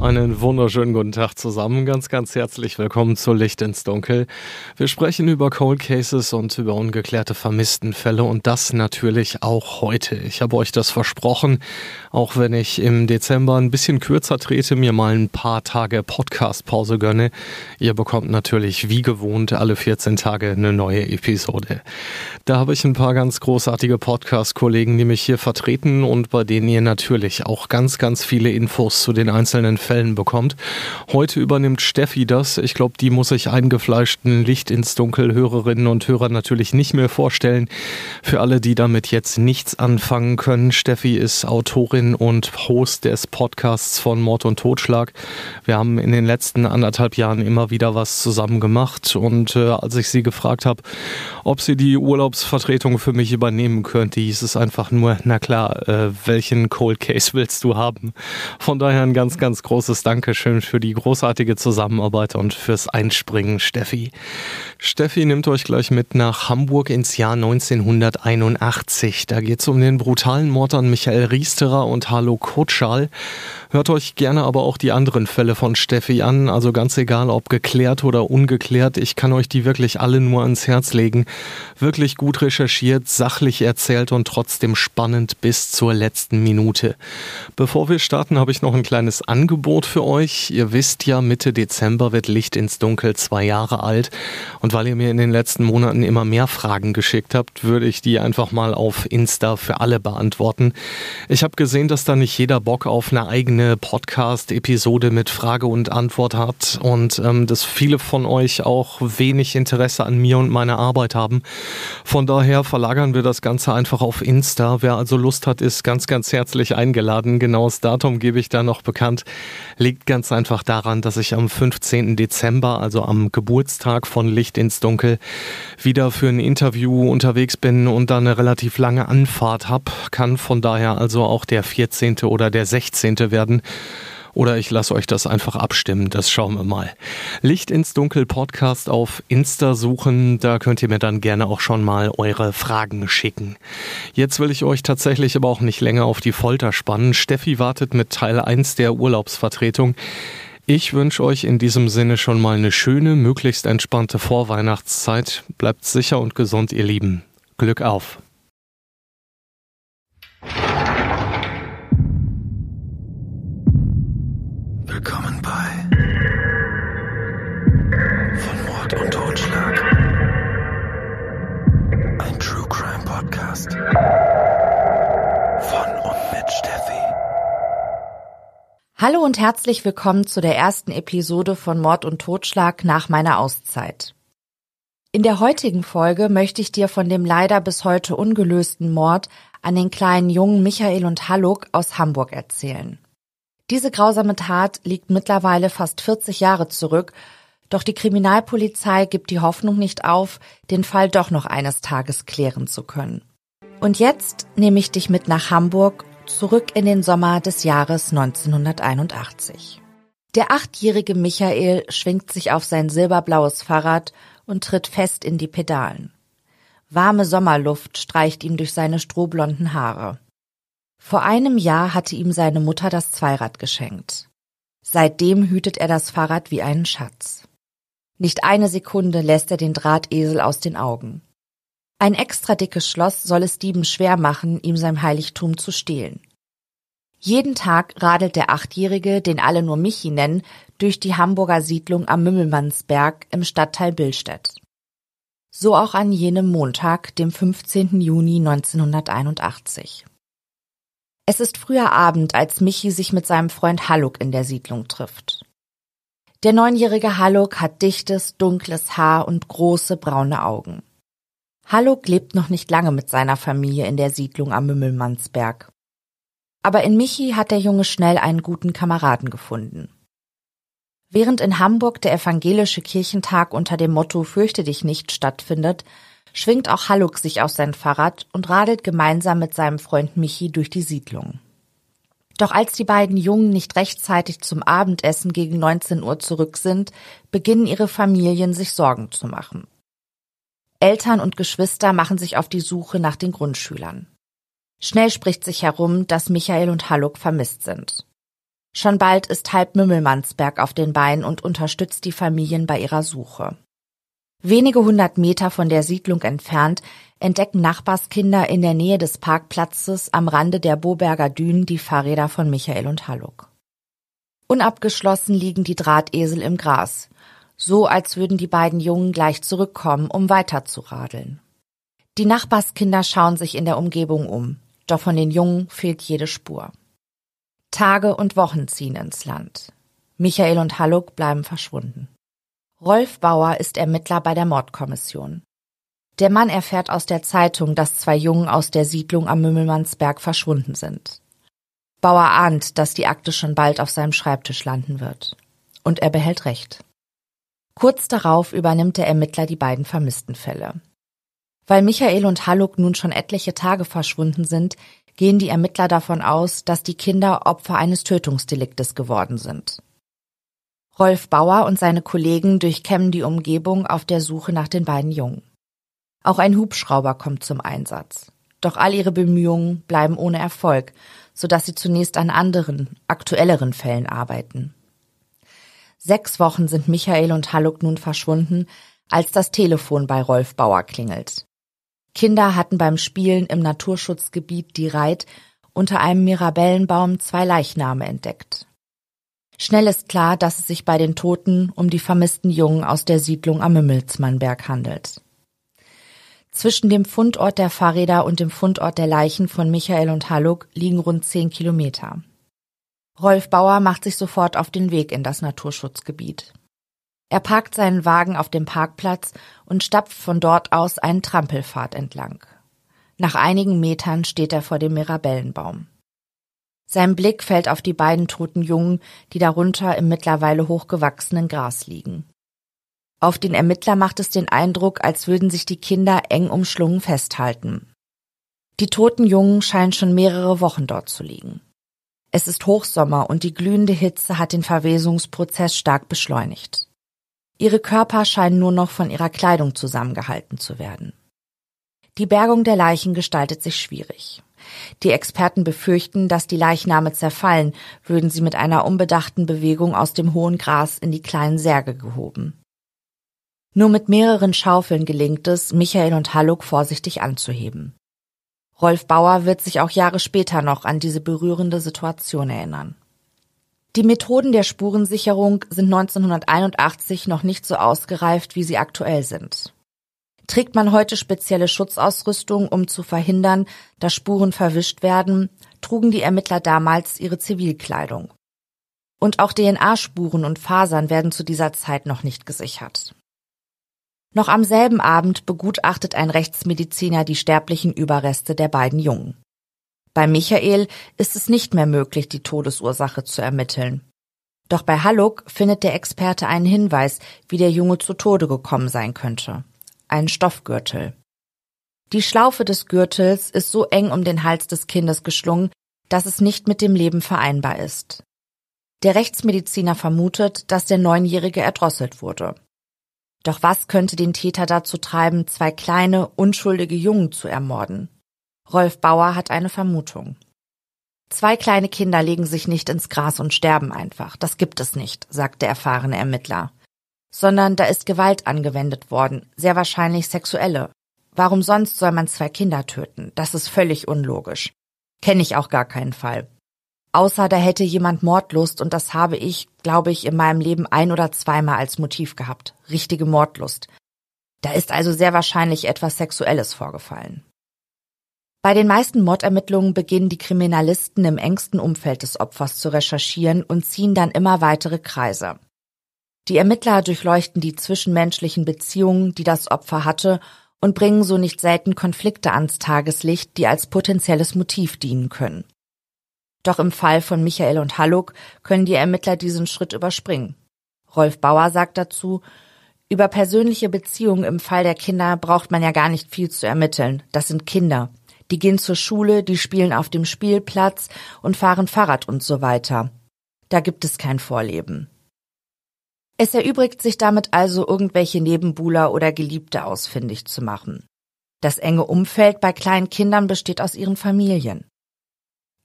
Einen wunderschönen guten Tag zusammen. Ganz, ganz herzlich willkommen zu Licht ins Dunkel. Wir sprechen über Cold Cases und über ungeklärte Vermisstenfälle und das natürlich auch heute. Ich habe euch das versprochen, auch wenn ich im Dezember ein bisschen kürzer trete, mir mal ein paar Tage Podcast-Pause gönne. Ihr bekommt natürlich wie gewohnt alle 14 Tage eine neue Episode. Da habe ich ein paar ganz großartige Podcast-Kollegen, die mich hier vertreten und bei denen ihr natürlich auch ganz, ganz viele Infos zu den einzelnen Fällen bekommt. Heute übernimmt Steffi das. Ich glaube, die muss ich eingefleischten Licht ins Dunkel Hörerinnen und Hörer natürlich nicht mehr vorstellen. Für alle, die damit jetzt nichts anfangen können, Steffi ist Autorin und Host des Podcasts von Mord und Totschlag. Wir haben in den letzten anderthalb Jahren immer wieder was zusammen gemacht und äh, als ich sie gefragt habe, ob sie die Urlaubsvertretung für mich übernehmen könnte, hieß es einfach nur, na klar, äh, welchen Cold Case willst du haben? Von daher ein ganz, ganz großes großes Dankeschön für die großartige Zusammenarbeit und fürs Einspringen, Steffi. Steffi nimmt euch gleich mit nach Hamburg ins Jahr 1981. Da geht es um den brutalen Mord an Michael Riesterer und Harlo Kotschal. Hört euch gerne aber auch die anderen Fälle von Steffi an. Also ganz egal, ob geklärt oder ungeklärt. Ich kann euch die wirklich alle nur ans Herz legen. Wirklich gut recherchiert, sachlich erzählt und trotzdem spannend bis zur letzten Minute. Bevor wir starten, habe ich noch ein kleines Angebot für euch. Ihr wisst ja, Mitte Dezember wird Licht ins Dunkel zwei Jahre alt. Und weil ihr mir in den letzten Monaten immer mehr Fragen geschickt habt, würde ich die einfach mal auf Insta für alle beantworten. Ich habe gesehen, dass da nicht jeder Bock auf eine eigene Podcast-Episode mit Frage und Antwort hat und ähm, dass viele von euch auch wenig Interesse an mir und meiner Arbeit haben. Von daher verlagern wir das Ganze einfach auf Insta. Wer also Lust hat, ist ganz, ganz herzlich eingeladen. Genaues Datum gebe ich da noch bekannt. Liegt ganz einfach daran, dass ich am 15. Dezember, also am Geburtstag von Licht ins Dunkel, wieder für ein Interview unterwegs bin und dann eine relativ lange Anfahrt habe. Kann von daher also auch der 14. oder der 16. werden werden. Oder ich lasse euch das einfach abstimmen, das schauen wir mal. Licht ins Dunkel Podcast auf Insta suchen, da könnt ihr mir dann gerne auch schon mal eure Fragen schicken. Jetzt will ich euch tatsächlich aber auch nicht länger auf die Folter spannen. Steffi wartet mit Teil 1 der Urlaubsvertretung. Ich wünsche euch in diesem Sinne schon mal eine schöne, möglichst entspannte Vorweihnachtszeit. Bleibt sicher und gesund, ihr Lieben. Glück auf! Willkommen bei Von Mord und Totschlag. Ein True Crime Podcast. Von und mit Steffi. Hallo und herzlich willkommen zu der ersten Episode von Mord und Totschlag nach meiner Auszeit. In der heutigen Folge möchte ich dir von dem leider bis heute ungelösten Mord an den kleinen Jungen Michael und Halluk aus Hamburg erzählen. Diese grausame Tat liegt mittlerweile fast 40 Jahre zurück, doch die Kriminalpolizei gibt die Hoffnung nicht auf, den Fall doch noch eines Tages klären zu können. Und jetzt nehme ich dich mit nach Hamburg, zurück in den Sommer des Jahres 1981. Der achtjährige Michael schwingt sich auf sein silberblaues Fahrrad und tritt fest in die Pedalen. Warme Sommerluft streicht ihm durch seine strohblonden Haare. Vor einem Jahr hatte ihm seine Mutter das Zweirad geschenkt. Seitdem hütet er das Fahrrad wie einen Schatz. Nicht eine Sekunde lässt er den Drahtesel aus den Augen. Ein extra dickes Schloss soll es Dieben schwer machen, ihm sein Heiligtum zu stehlen. Jeden Tag radelt der Achtjährige, den alle nur Michi nennen, durch die Hamburger Siedlung am Mümmelmannsberg im Stadtteil Billstedt. So auch an jenem Montag, dem 15. Juni 1981. Es ist früher Abend, als Michi sich mit seinem Freund Halluk in der Siedlung trifft. Der neunjährige Halluk hat dichtes, dunkles Haar und große braune Augen. Halluk lebt noch nicht lange mit seiner Familie in der Siedlung am Während in Hamburg der evangelische Kirchentag unter dem Motto Fürchte dich nicht stattfindet, schwingt auch Haluk sich auf sein Fahrrad und radelt gemeinsam mit seinem Freund Michi durch die Siedlung. Doch als die beiden Jungen nicht rechtzeitig zum Abendessen gegen 19 Uhr zurück sind, beginnen ihre Familien sich Sorgen zu machen. Eltern und Geschwister machen sich auf die Suche nach den Grundschülern. Schnell spricht sich herum, dass Michael und Haluk vermisst sind. Schon bald ist halb Mümmelmannsberg auf den Beinen und unterstützt die Familien bei ihrer Suche. Wenige hundert Meter von der Siedlung entfernt entdecken Nachbarskinder in der Nähe des Parkplatzes am Rande der Boberger Dünen die Fahrräder von Michael und Haluk. Unabgeschlossen liegen die Drahtesel im Gras, so als würden die beiden Jungen gleich zurückkommen, um weiter zu radeln. Die Nachbarskinder schauen sich in der Umgebung um, doch von den Jungen fehlt jede Spur. Tage und Wochen ziehen ins Land. Michael und Haluk bleiben verschwunden. Rolf Bauer ist Ermittler bei der Mordkommission. Der Mann erfährt aus der Zeitung, dass zwei Jungen aus der Siedlung am Mümmelmannsberg verschwunden sind. Bauer ahnt, dass die Akte schon bald auf seinem Schreibtisch landen wird. Und er behält recht. Kurz darauf übernimmt der Ermittler die beiden vermissten Fälle. Weil Michael und Haluk nun schon etliche Tage verschwunden sind, gehen die Ermittler davon aus, dass die Kinder Opfer eines Tötungsdeliktes geworden sind. Rolf Bauer und seine Kollegen durchkämmen die Umgebung auf der Suche nach den beiden Jungen. Auch ein Hubschrauber kommt zum Einsatz. Doch all ihre Bemühungen bleiben ohne Erfolg, sodass sie zunächst an anderen, aktuelleren Fällen arbeiten. Sechs Wochen sind Michael und Haluk nun verschwunden, als das Telefon bei Rolf Bauer klingelt. Kinder hatten beim Spielen im Naturschutzgebiet die Reit unter einem Mirabellenbaum zwei Leichname entdeckt. Schnell ist klar, dass es sich bei den Toten um die vermissten Jungen aus der Siedlung am Mümmelsmannberg handelt. Zwischen dem Fundort der Fahrräder und dem Fundort der Leichen von Michael und Haluk liegen rund zehn Kilometer. Rolf Bauer macht sich sofort auf den Weg in das Naturschutzgebiet. Er parkt seinen Wagen auf dem Parkplatz und stapft von dort aus einen Trampelpfad entlang. Nach einigen Metern steht er vor dem Mirabellenbaum. Sein Blick fällt auf die beiden toten Jungen, die darunter im mittlerweile hochgewachsenen Gras liegen. Auf den Ermittler macht es den Eindruck, als würden sich die Kinder eng umschlungen festhalten. Die toten Jungen scheinen schon mehrere Wochen dort zu liegen. Es ist Hochsommer und die glühende Hitze hat den Verwesungsprozess stark beschleunigt. Ihre Körper scheinen nur noch von ihrer Kleidung zusammengehalten zu werden. Die Bergung der Leichen gestaltet sich schwierig. Die Experten befürchten, dass die Leichname zerfallen, würden sie mit einer unbedachten Bewegung aus dem hohen Gras in die kleinen Särge gehoben. Nur mit mehreren Schaufeln gelingt es, Michael und Haluk vorsichtig anzuheben. Rolf Bauer wird sich auch Jahre später noch an diese berührende Situation erinnern. Die Methoden der Spurensicherung sind 1981 noch nicht so ausgereift, wie sie aktuell sind. Trägt man heute spezielle Schutzausrüstung, um zu verhindern, dass Spuren verwischt werden, trugen die Ermittler damals ihre Zivilkleidung. Und auch DNA-Spuren und Fasern werden zu dieser Zeit noch nicht gesichert. Noch am selben Abend begutachtet ein Rechtsmediziner die sterblichen Überreste der beiden Jungen. Bei Michael ist es nicht mehr möglich, die Todesursache zu ermitteln. Doch bei Haluk findet der Experte einen Hinweis, wie der Junge zu Tode gekommen sein könnte. Ein Stoffgürtel. Die Schlaufe des Gürtels ist so eng um den Hals des Kindes geschlungen, dass es nicht mit dem Leben vereinbar ist. Der Rechtsmediziner vermutet, dass der Neunjährige erdrosselt wurde. Doch was könnte den Täter dazu treiben, zwei kleine, unschuldige Jungen zu ermorden? Rolf Bauer hat eine Vermutung. Zwei kleine Kinder legen sich nicht ins Gras und sterben einfach. Das gibt es nicht, sagt der erfahrene Ermittler. Sondern da ist Gewalt angewendet worden, sehr wahrscheinlich sexuelle. Warum sonst soll man zwei Kinder töten? Das ist völlig unlogisch. Kenne ich auch gar keinen Fall. Außer da hätte jemand Mordlust und das habe ich, glaube ich, in meinem Leben ein oder zweimal als Motiv gehabt. Richtige Mordlust. Da ist also sehr wahrscheinlich etwas Sexuelles vorgefallen. Bei den meisten Mordermittlungen beginnen die Kriminalisten im engsten Umfeld des Opfers zu recherchieren und ziehen dann immer weitere Kreise. Die Ermittler durchleuchten die zwischenmenschlichen Beziehungen, die das Opfer hatte, und bringen so nicht selten Konflikte ans Tageslicht, die als potenzielles Motiv dienen können. Doch im Fall von Michael und Haluk können die Ermittler diesen Schritt überspringen. Rolf Bauer sagt dazu, über persönliche Beziehungen im Fall der Kinder braucht man ja gar nicht viel zu ermitteln. Das sind Kinder. Die gehen zur Schule, die spielen auf dem Spielplatz und fahren Fahrrad und so weiter. Da gibt es kein Vorleben. Es erübrigt sich damit also, irgendwelche Nebenbuhler oder Geliebte ausfindig zu machen. Das enge Umfeld bei kleinen Kindern besteht aus ihren Familien.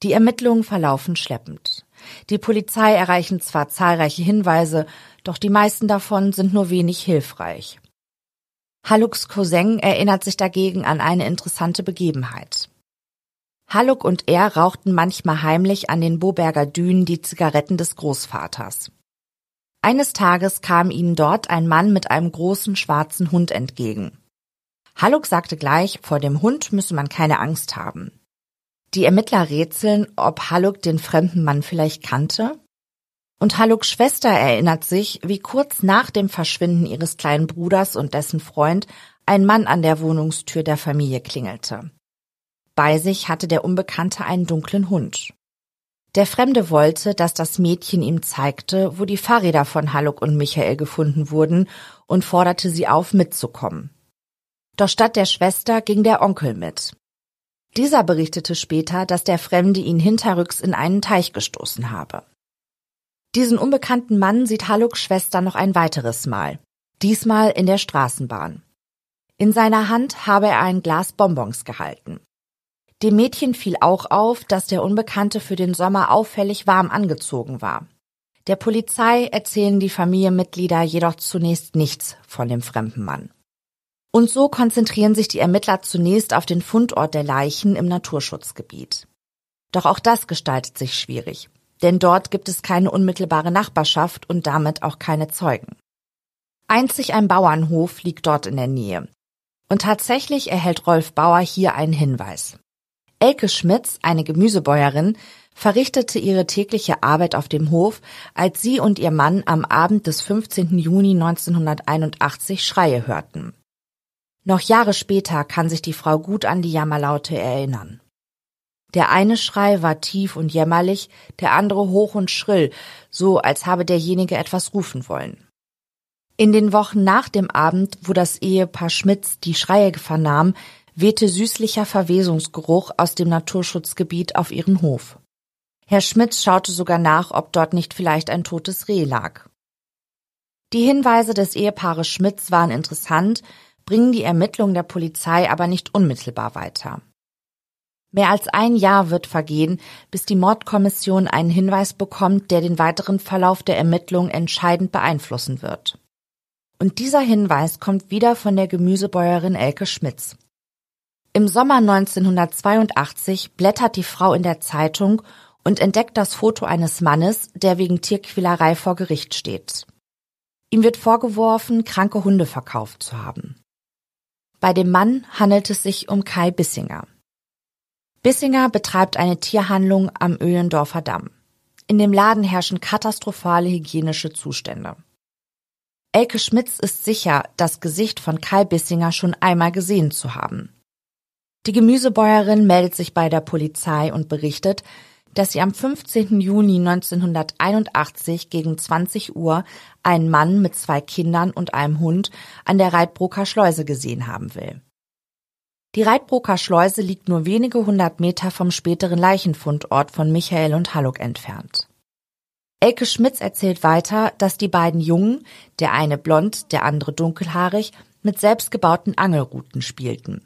Die Ermittlungen verlaufen schleppend. Die Polizei erreichen zwar zahlreiche Hinweise, doch die meisten davon sind nur wenig hilfreich. Halluks Cousin erinnert sich dagegen an eine interessante Begebenheit. Halluk und er rauchten manchmal heimlich an den Boberger Dünen die Zigaretten des Großvaters. Eines Tages kam ihnen dort ein Mann mit einem großen schwarzen Hund entgegen. Halluk sagte gleich, vor dem Hund müsse man keine Angst haben. Die Ermittler rätseln, ob Halluk den fremden Mann vielleicht kannte. Und Halluks Schwester erinnert sich, wie kurz nach dem Verschwinden ihres kleinen Bruders und dessen Freund ein Mann an der Wohnungstür der Familie klingelte. Bei sich hatte der Unbekannte einen dunklen Hund. Der Fremde wollte, dass das Mädchen ihm zeigte, wo die Fahrräder von Halluk und Michael gefunden wurden und forderte sie auf, mitzukommen. Doch statt der Schwester ging der Onkel mit. Dieser berichtete später, dass der Fremde ihn hinterrücks in einen Teich gestoßen habe. Diesen unbekannten Mann sieht Halluks Schwester noch ein weiteres Mal, diesmal in der Straßenbahn. In seiner Hand habe er ein Glas Bonbons gehalten. Dem Mädchen fiel auch auf, dass der Unbekannte für den Sommer auffällig warm angezogen war. Der Polizei erzählen die Familienmitglieder jedoch zunächst nichts von dem fremden Mann. Und so konzentrieren sich die Ermittler zunächst auf den Fundort der Leichen im Naturschutzgebiet. Doch auch das gestaltet sich schwierig, denn dort gibt es keine unmittelbare Nachbarschaft und damit auch keine Zeugen. Einzig ein Bauernhof liegt dort in der Nähe. Und tatsächlich erhält Rolf Bauer hier einen Hinweis. Elke Schmitz, eine Gemüsebäuerin, verrichtete ihre tägliche Arbeit auf dem Hof, als sie und ihr Mann am Abend des 15. Juni 1981 Schreie hörten. Noch Jahre später kann sich die Frau gut an die Jammerlaute erinnern. Der eine Schrei war tief und jämmerlich, der andere hoch und schrill, so als habe derjenige etwas rufen wollen. In den Wochen nach dem Abend, wo das Ehepaar Schmitz die Schreie vernahm, wehte süßlicher Verwesungsgeruch aus dem Naturschutzgebiet auf ihren Hof. Herr Schmitz schaute sogar nach, ob dort nicht vielleicht ein totes Reh lag. Die Hinweise des Ehepaares Schmitz waren interessant, bringen die Ermittlungen der Polizei aber nicht unmittelbar weiter. Mehr als ein Jahr wird vergehen, bis die Mordkommission einen Hinweis bekommt, der den weiteren Verlauf der Ermittlungen entscheidend beeinflussen wird. Und dieser Hinweis kommt wieder von der Gemüsebäuerin Elke Schmitz. Im Sommer 1982 blättert die Frau in der Zeitung und entdeckt das Foto eines Mannes, der wegen Tierquälerei vor Gericht steht. Ihm wird vorgeworfen, kranke Hunde verkauft zu haben. Bei dem Mann handelt es sich um Kai Bissinger. Bissinger betreibt eine Tierhandlung am Öhlendorfer Damm. In dem Laden herrschen katastrophale hygienische Zustände. Elke Schmitz ist sicher, das Gesicht von Kai Bissinger schon einmal gesehen zu haben. Die Gemüsebäuerin meldet sich bei der Polizei und berichtet, dass sie am 15. Juni 1981 gegen 20 Uhr einen Mann mit zwei Kindern und einem Hund an der Reitbroker Schleuse gesehen haben will. Die Reitbroker Schleuse liegt nur wenige hundert Meter vom späteren Leichenfundort von Michael und Halluck entfernt. Elke Schmitz erzählt weiter, dass die beiden Jungen, der eine blond, der andere dunkelhaarig, mit selbstgebauten Angelruten spielten.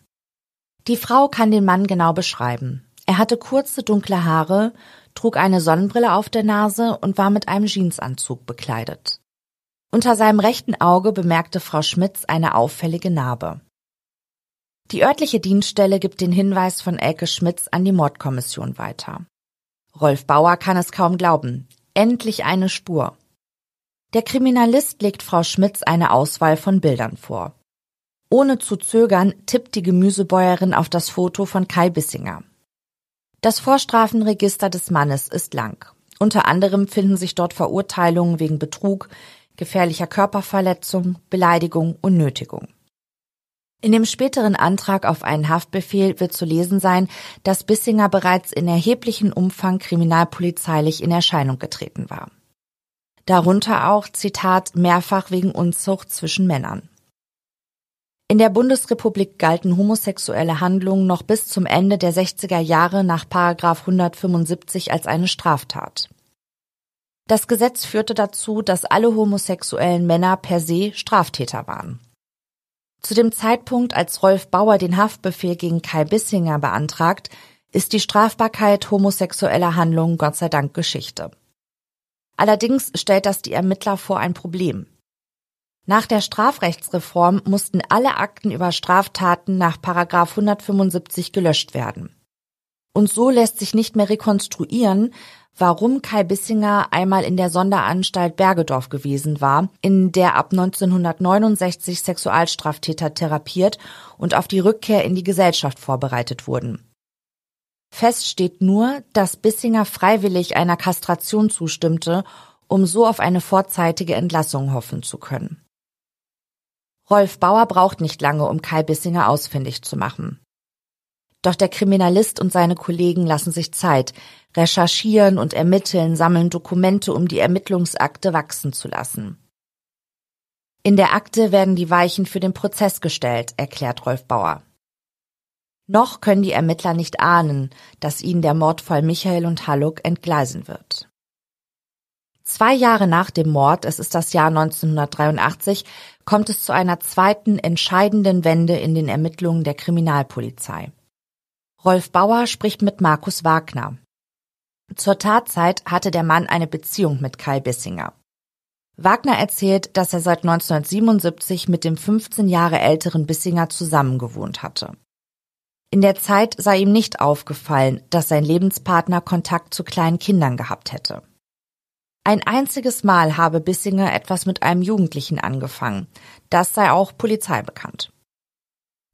Die Frau kann den Mann genau beschreiben. Er hatte kurze dunkle Haare, trug eine Sonnenbrille auf der Nase und war mit einem Jeansanzug bekleidet. Unter seinem rechten Auge bemerkte Frau Schmitz eine auffällige Narbe. Die örtliche Dienststelle gibt den Hinweis von Elke Schmitz an die Mordkommission weiter. Rolf Bauer kann es kaum glauben. Endlich eine Spur. Der Kriminalist legt Frau Schmitz eine Auswahl von Bildern vor. Ohne zu zögern tippt die Gemüsebäuerin auf das Foto von Kai Bissinger. Das Vorstrafenregister des Mannes ist lang. Unter anderem finden sich dort Verurteilungen wegen Betrug, gefährlicher Körperverletzung, Beleidigung und Nötigung. In dem späteren Antrag auf einen Haftbefehl wird zu lesen sein, dass Bissinger bereits in erheblichem Umfang kriminalpolizeilich in Erscheinung getreten war. darunter auch, Zitat, mehrfach wegen Unzucht zwischen Männern. In der Bundesrepublik galten homosexuelle Handlungen noch bis zum Ende der 60er Jahre nach 175 als eine Straftat. Das Gesetz führte dazu, dass alle homosexuellen Männer per se Straftäter waren. Zu dem Zeitpunkt, als Rolf Bauer den Haftbefehl gegen Kai Bissinger beantragt, ist die Strafbarkeit homosexueller Handlungen Gott sei Dank Geschichte. Allerdings stellt das die Ermittler vor ein Problem. Nach der Strafrechtsreform mussten alle Akten über Straftaten nach 175 gelöscht werden. Und so lässt sich nicht mehr rekonstruieren, warum Kai Bissinger einmal in der Sonderanstalt Bergedorf gewesen war, in der ab 1969 Sexualstraftäter therapiert und auf die Rückkehr in die Gesellschaft vorbereitet wurden. Fest steht nur, dass Bissinger freiwillig einer Kastration zustimmte, um so auf eine vorzeitige Entlassung hoffen zu können. Rolf Bauer braucht nicht lange, um Kai Bissinger ausfindig zu machen. Doch der Kriminalist und seine Kollegen lassen sich Zeit, recherchieren und ermitteln, sammeln Dokumente, um die Ermittlungsakte wachsen zu lassen. In der Akte werden die Weichen für den Prozess gestellt, erklärt Rolf Bauer. Noch können die Ermittler nicht ahnen, dass ihnen der Mordfall Michael und Halluck entgleisen wird. Zwei Jahre nach dem Mord, es ist das Jahr 1983, kommt es zu einer zweiten entscheidenden Wende in den Ermittlungen der Kriminalpolizei. Rolf Bauer spricht mit Markus Wagner. Zur Tatzeit hatte der Mann eine Beziehung mit Kai Bissinger. Wagner erzählt, dass er seit 1977 mit dem 15 Jahre älteren Bissinger zusammengewohnt hatte. In der Zeit sei ihm nicht aufgefallen, dass sein Lebenspartner Kontakt zu kleinen Kindern gehabt hätte. Ein einziges Mal habe Bissinger etwas mit einem Jugendlichen angefangen. Das sei auch Polizei bekannt.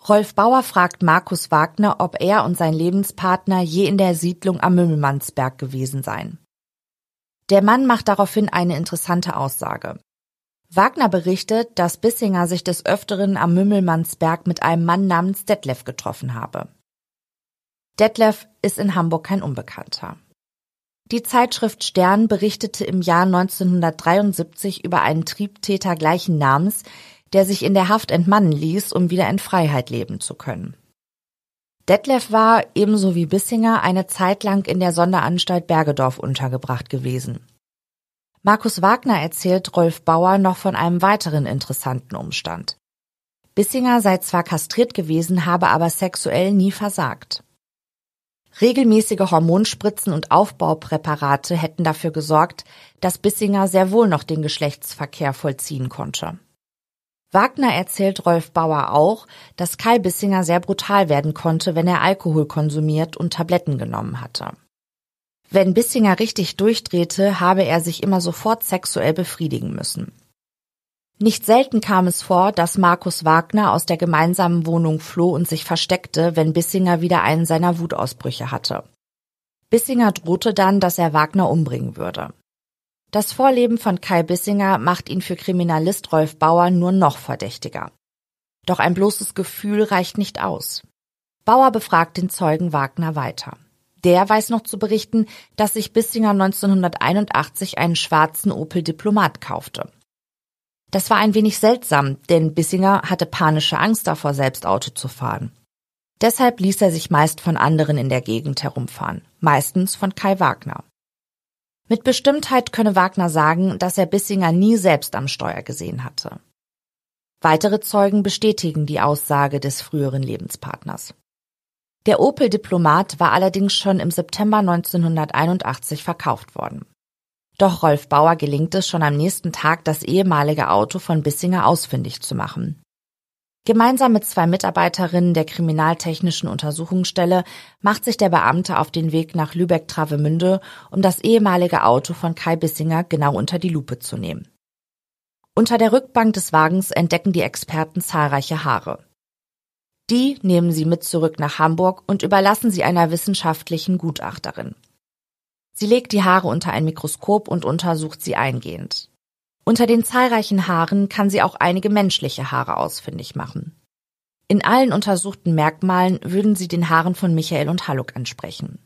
Rolf Bauer fragt Markus Wagner, ob er und sein Lebenspartner je in der Siedlung am Mümmelmannsberg gewesen seien. Der Mann macht daraufhin eine interessante Aussage. Wagner berichtet, dass Bissinger sich des Öfteren am Mümmelmannsberg mit einem Mann namens Detlef getroffen habe. Detlef ist in Hamburg kein Unbekannter. Die Zeitschrift Stern berichtete im Jahr 1973 über einen Triebtäter gleichen Namens, der sich in der Haft entmannen ließ, um wieder in Freiheit leben zu können. Detlef war, ebenso wie Bissinger, eine Zeit lang in der Sonderanstalt Bergedorf untergebracht gewesen. Markus Wagner erzählt Rolf Bauer noch von einem weiteren interessanten Umstand. Bissinger sei zwar kastriert gewesen, habe aber sexuell nie versagt. Regelmäßige Hormonspritzen und Aufbaupräparate hätten dafür gesorgt, dass Bissinger sehr wohl noch den Geschlechtsverkehr vollziehen konnte. Wagner erzählt Rolf Bauer auch, dass Kai Bissinger sehr brutal werden konnte, wenn er Alkohol konsumiert und Tabletten genommen hatte. Wenn Bissinger richtig durchdrehte, habe er sich immer sofort sexuell befriedigen müssen. Nicht selten kam es vor, dass Markus Wagner aus der gemeinsamen Wohnung floh und sich versteckte, wenn Bissinger wieder einen seiner Wutausbrüche hatte. Bissinger drohte dann, dass er Wagner umbringen würde. Das Vorleben von Kai Bissinger macht ihn für Kriminalist Rolf Bauer nur noch verdächtiger. Doch ein bloßes Gefühl reicht nicht aus. Bauer befragt den Zeugen Wagner weiter. Der weiß noch zu berichten, dass sich Bissinger 1981 einen schwarzen Opel Diplomat kaufte. Das war ein wenig seltsam, denn Bissinger hatte panische Angst davor, selbst Auto zu fahren. Deshalb ließ er sich meist von anderen in der Gegend herumfahren, meistens von Kai Wagner. Mit Bestimmtheit könne Wagner sagen, dass er Bissinger nie selbst am Steuer gesehen hatte. Weitere Zeugen bestätigen die Aussage des früheren Lebenspartners. Der Opel Diplomat war allerdings schon im September 1981 verkauft worden. Doch Rolf Bauer gelingt es schon am nächsten Tag, das ehemalige Auto von Bissinger ausfindig zu machen. Gemeinsam mit zwei Mitarbeiterinnen der Kriminaltechnischen Untersuchungsstelle macht sich der Beamte auf den Weg nach Lübeck-Travemünde, um das ehemalige Auto von Kai Bissinger genau unter die Lupe zu nehmen. Unter der Rückbank des Wagens entdecken die Experten zahlreiche Haare. Die nehmen sie mit zurück nach Hamburg und überlassen sie einer wissenschaftlichen Gutachterin. Sie legt die Haare unter ein Mikroskop und untersucht sie eingehend. Unter den zahlreichen Haaren kann sie auch einige menschliche Haare ausfindig machen. In allen untersuchten Merkmalen würden sie den Haaren von Michael und Halluck entsprechen.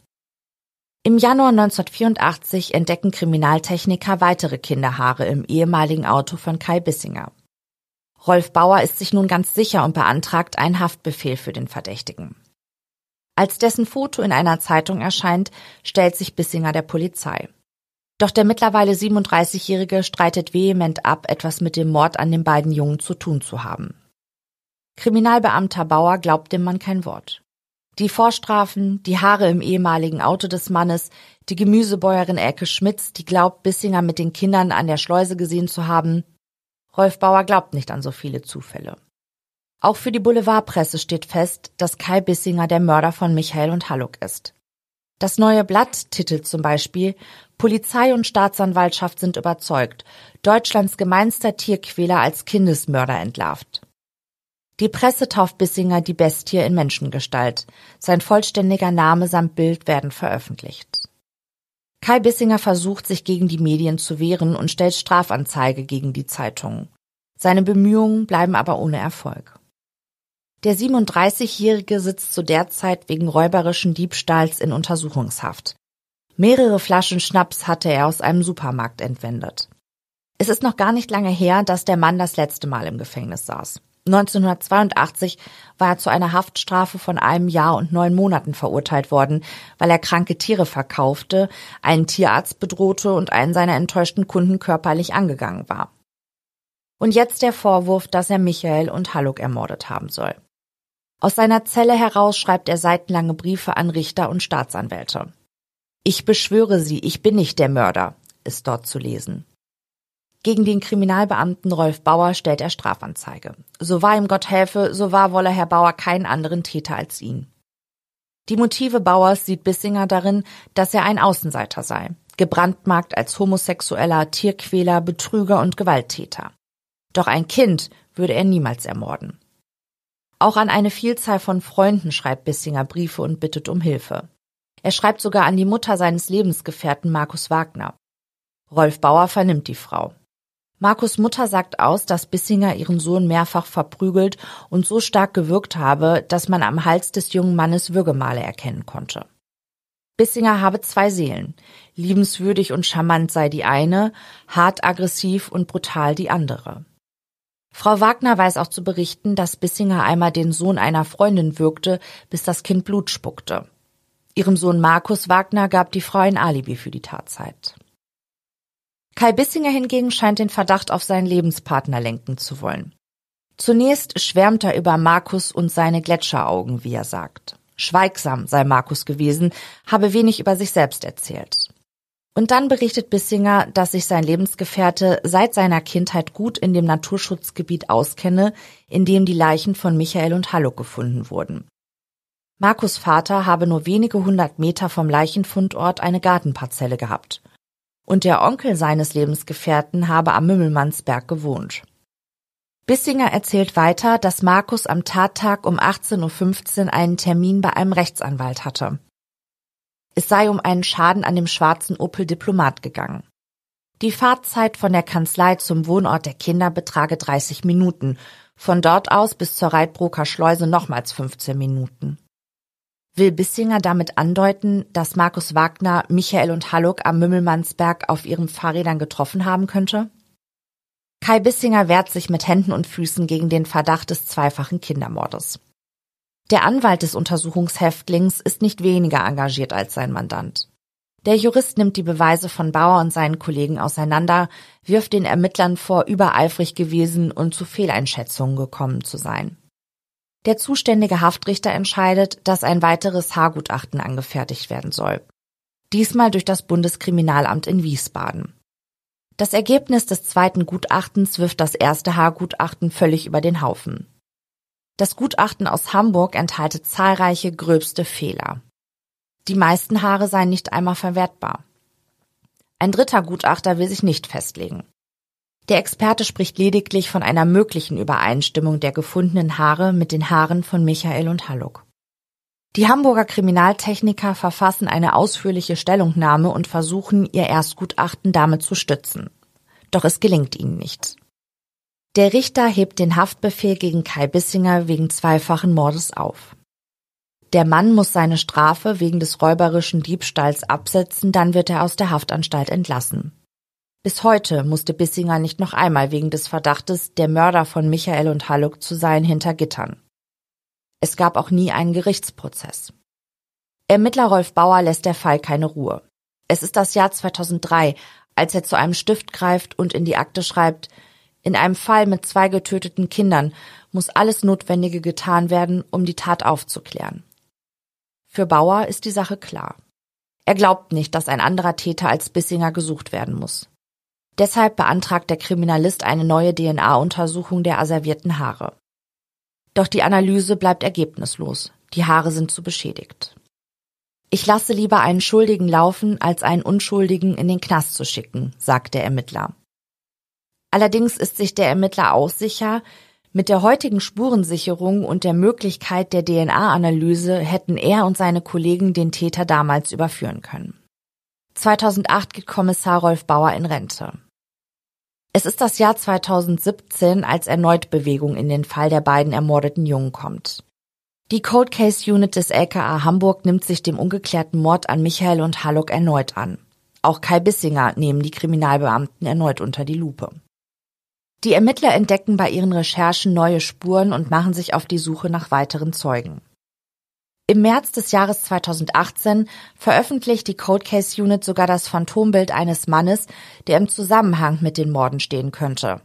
Im Januar 1984 entdecken Kriminaltechniker weitere Kinderhaare im ehemaligen Auto von Kai Bissinger. Rolf Bauer ist sich nun ganz sicher und beantragt einen Haftbefehl für den Verdächtigen. Als dessen Foto in einer Zeitung erscheint, stellt sich Bissinger der Polizei. Doch der mittlerweile 37-Jährige streitet vehement ab, etwas mit dem Mord an den beiden Jungen zu tun zu haben. Kriminalbeamter Bauer glaubt dem Mann kein Wort. Die Vorstrafen, die Haare im ehemaligen Auto des Mannes, die Gemüsebäuerin Elke Schmitz, die glaubt, Bissinger mit den Kindern an der Schleuse gesehen zu haben. Rolf Bauer glaubt nicht an so viele Zufälle. Auch für die Boulevardpresse steht fest, dass Kai Bissinger der Mörder von Michael und Halluck ist. Das neue Blatt titelt zum Beispiel Polizei und Staatsanwaltschaft sind überzeugt, Deutschlands gemeinster Tierquäler als Kindesmörder entlarvt. Die Presse tauft Bissinger die Bestie in Menschengestalt. Sein vollständiger Name samt Bild werden veröffentlicht. Kai Bissinger versucht, sich gegen die Medien zu wehren und stellt Strafanzeige gegen die Zeitung. Seine Bemühungen bleiben aber ohne Erfolg. Der 37-Jährige sitzt zu der Zeit wegen räuberischen Diebstahls in Untersuchungshaft. Mehrere Flaschen Schnaps hatte er aus einem Supermarkt entwendet. Es ist noch gar nicht lange her, dass der Mann das letzte Mal im Gefängnis saß. 1982 war er zu einer Haftstrafe von einem Jahr und neun Monaten verurteilt worden, weil er kranke Tiere verkaufte, einen Tierarzt bedrohte und einen seiner enttäuschten Kunden körperlich angegangen war. Und jetzt der Vorwurf, dass er Michael und Halluck ermordet haben soll. Aus seiner Zelle heraus schreibt er seitenlange Briefe an Richter und Staatsanwälte. Ich beschwöre Sie, ich bin nicht der Mörder, ist dort zu lesen. Gegen den Kriminalbeamten Rolf Bauer stellt er Strafanzeige. So wahr ihm Gott helfe, so wahr wolle Herr Bauer keinen anderen Täter als ihn. Die Motive Bauers sieht Bissinger darin, dass er ein Außenseiter sei, gebrandmarkt als Homosexueller, Tierquäler, Betrüger und Gewalttäter. Doch ein Kind würde er niemals ermorden. Auch an eine Vielzahl von Freunden schreibt Bissinger Briefe und bittet um Hilfe. Er schreibt sogar an die Mutter seines Lebensgefährten Markus Wagner. Rolf Bauer vernimmt die Frau. Markus Mutter sagt aus, dass Bissinger ihren Sohn mehrfach verprügelt und so stark gewirkt habe, dass man am Hals des jungen Mannes Würgemale erkennen konnte. Bissinger habe zwei Seelen. Liebenswürdig und charmant sei die eine, hart aggressiv und brutal die andere. Frau Wagner weiß auch zu berichten, dass Bissinger einmal den Sohn einer Freundin würgte, bis das Kind Blut spuckte. Ihrem Sohn Markus Wagner gab die Frau ein Alibi für die Tatzeit. Kai Bissinger hingegen scheint den Verdacht auf seinen Lebenspartner lenken zu wollen. Zunächst schwärmt er über Markus und seine Gletscheraugen, wie er sagt. Schweigsam sei Markus gewesen, habe wenig über sich selbst erzählt. Und dann berichtet Bissinger, dass sich sein Lebensgefährte seit seiner Kindheit gut in dem Naturschutzgebiet auskenne, in dem die Leichen von Michael und Halluck gefunden wurden. Markus Vater habe nur wenige hundert Meter vom Leichenfundort eine Gartenparzelle gehabt. Und der Onkel seines Lebensgefährten habe am Mümmelmannsberg gewohnt. Bissinger erzählt weiter, dass Markus am Tattag um 18.15 Uhr einen Termin bei einem Rechtsanwalt hatte. Es sei um einen Schaden an dem schwarzen Opel Diplomat gegangen. Die Fahrzeit von der Kanzlei zum Wohnort der Kinder betrage 30 Minuten, von dort aus bis zur Reitbroker Schleuse nochmals 15 Minuten. Will Bissinger damit andeuten, dass Markus Wagner Michael und Halluck am Mümmelmannsberg auf ihren Fahrrädern getroffen haben könnte? Kai Bissinger wehrt sich mit Händen und Füßen gegen den Verdacht des zweifachen Kindermordes. Der Anwalt des Untersuchungshäftlings ist nicht weniger engagiert als sein Mandant. Der Jurist nimmt die Beweise von Bauer und seinen Kollegen auseinander, wirft den Ermittlern vor, übereifrig gewesen und zu Fehleinschätzungen gekommen zu sein. Der zuständige Haftrichter entscheidet, dass ein weiteres Haargutachten angefertigt werden soll. Diesmal durch das Bundeskriminalamt in Wiesbaden. Das Ergebnis des zweiten Gutachtens wirft das erste Haargutachten völlig über den Haufen. Das Gutachten aus Hamburg enthalte zahlreiche gröbste Fehler. Die meisten Haare seien nicht einmal verwertbar. Ein dritter Gutachter will sich nicht festlegen. Der Experte spricht lediglich von einer möglichen Übereinstimmung der gefundenen Haare mit den Haaren von Michael und Halluck. Die Hamburger Kriminaltechniker verfassen eine ausführliche Stellungnahme und versuchen, ihr Erstgutachten damit zu stützen. Doch es gelingt ihnen nicht. Der Richter hebt den Haftbefehl gegen Kai Bissinger wegen zweifachen Mordes auf. Der Mann muss seine Strafe wegen des räuberischen Diebstahls absetzen, dann wird er aus der Haftanstalt entlassen. Bis heute musste Bissinger nicht noch einmal wegen des Verdachtes, der Mörder von Michael und Halluck zu sein, hinter Gittern. Es gab auch nie einen Gerichtsprozess. Ermittler Rolf Bauer lässt der Fall keine Ruhe. Es ist das Jahr 2003, als er zu einem Stift greift und in die Akte schreibt, in einem Fall mit zwei getöteten Kindern muss alles Notwendige getan werden, um die Tat aufzuklären. Für Bauer ist die Sache klar. Er glaubt nicht, dass ein anderer Täter als Bissinger gesucht werden muss. Deshalb beantragt der Kriminalist eine neue DNA-Untersuchung der asservierten Haare. Doch die Analyse bleibt ergebnislos. Die Haare sind zu beschädigt. Ich lasse lieber einen Schuldigen laufen, als einen Unschuldigen in den Knast zu schicken, sagt der Ermittler. Allerdings ist sich der Ermittler auch sicher, mit der heutigen Spurensicherung und der Möglichkeit der DNA-Analyse hätten er und seine Kollegen den Täter damals überführen können. 2008 geht Kommissar Rolf Bauer in Rente. Es ist das Jahr 2017, als erneut Bewegung in den Fall der beiden ermordeten Jungen kommt. Die Cold Case Unit des LKA Hamburg nimmt sich dem ungeklärten Mord an Michael und Hallock erneut an. Auch Kai Bissinger nehmen die Kriminalbeamten erneut unter die Lupe. Die Ermittler entdecken bei ihren Recherchen neue Spuren und machen sich auf die Suche nach weiteren Zeugen. Im März des Jahres 2018 veröffentlicht die Cold Case Unit sogar das Phantombild eines Mannes, der im Zusammenhang mit den Morden stehen könnte.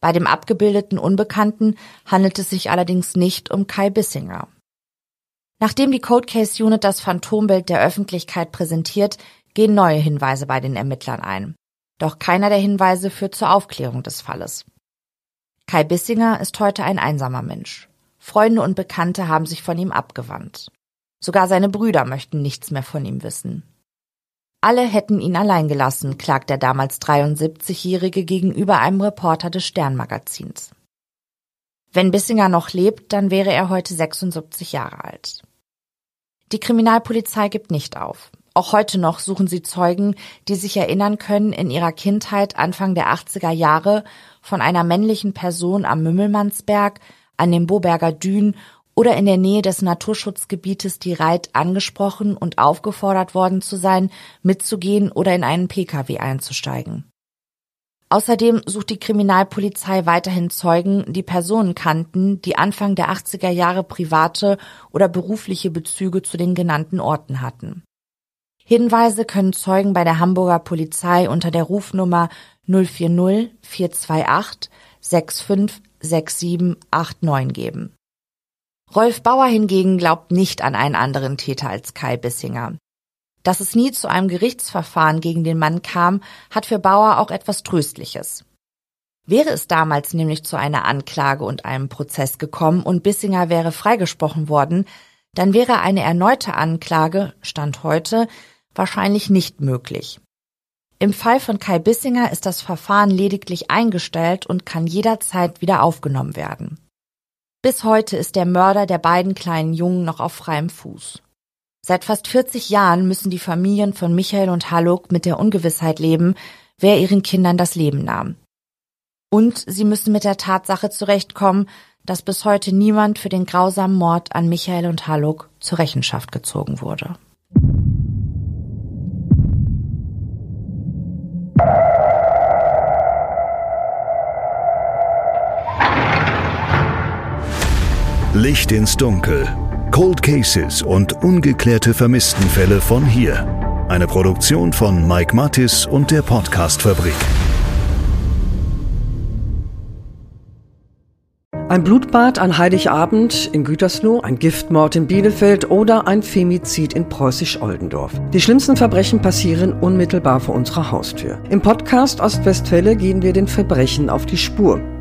Bei dem abgebildeten Unbekannten handelt es sich allerdings nicht um Kai Bissinger. Nachdem die Cold Case Unit das Phantombild der Öffentlichkeit präsentiert, gehen neue Hinweise bei den Ermittlern ein. Doch keiner der Hinweise führt zur Aufklärung des Falles. Kai Bissinger ist heute ein einsamer Mensch. Freunde und Bekannte haben sich von ihm abgewandt. Sogar seine Brüder möchten nichts mehr von ihm wissen. Alle hätten ihn allein gelassen, klagt der damals 73-Jährige gegenüber einem Reporter des Sternmagazins. Wenn Bissinger noch lebt, dann wäre er heute 76 Jahre alt. Die Kriminalpolizei gibt nicht auf. Auch heute noch suchen sie Zeugen, die sich erinnern können, in ihrer Kindheit Anfang der 80er Jahre von einer männlichen Person am Mümmelmannsberg, an den Boberger Dünen oder in der Nähe des Naturschutzgebietes die Reit angesprochen und aufgefordert worden zu sein, mitzugehen oder in einen Pkw einzusteigen. Außerdem sucht die Kriminalpolizei weiterhin Zeugen, die Personen kannten, die Anfang der 80er Jahre private oder berufliche Bezüge zu den genannten Orten hatten. Hinweise können Zeugen bei der Hamburger Polizei unter der Rufnummer 040 428 656789 geben. Rolf Bauer hingegen glaubt nicht an einen anderen Täter als Kai Bissinger. Dass es nie zu einem Gerichtsverfahren gegen den Mann kam, hat für Bauer auch etwas Tröstliches. Wäre es damals nämlich zu einer Anklage und einem Prozess gekommen und Bissinger wäre freigesprochen worden, dann wäre eine erneute Anklage, Stand heute, wahrscheinlich nicht möglich. Im Fall von Kai Bissinger ist das Verfahren lediglich eingestellt und kann jederzeit wieder aufgenommen werden. Bis heute ist der Mörder der beiden kleinen Jungen noch auf freiem Fuß. Seit fast 40 Jahren müssen die Familien von Michael und Haluk mit der Ungewissheit leben, wer ihren Kindern das Leben nahm. Und sie müssen mit der Tatsache zurechtkommen, dass bis heute niemand für den grausamen Mord an Michael und Haluk zur Rechenschaft gezogen wurde. Licht ins Dunkel. Cold Cases und ungeklärte Vermisstenfälle von hier. Eine Produktion von Mike Mattis und der Podcast-Fabrik. Ein Blutbad an Heiligabend in Gütersloh, ein Giftmord in Bielefeld oder ein Femizid in Preußisch-Oldendorf. Die schlimmsten Verbrechen passieren unmittelbar vor unserer Haustür. Im Podcast Ostwestfälle gehen wir den Verbrechen auf die Spur.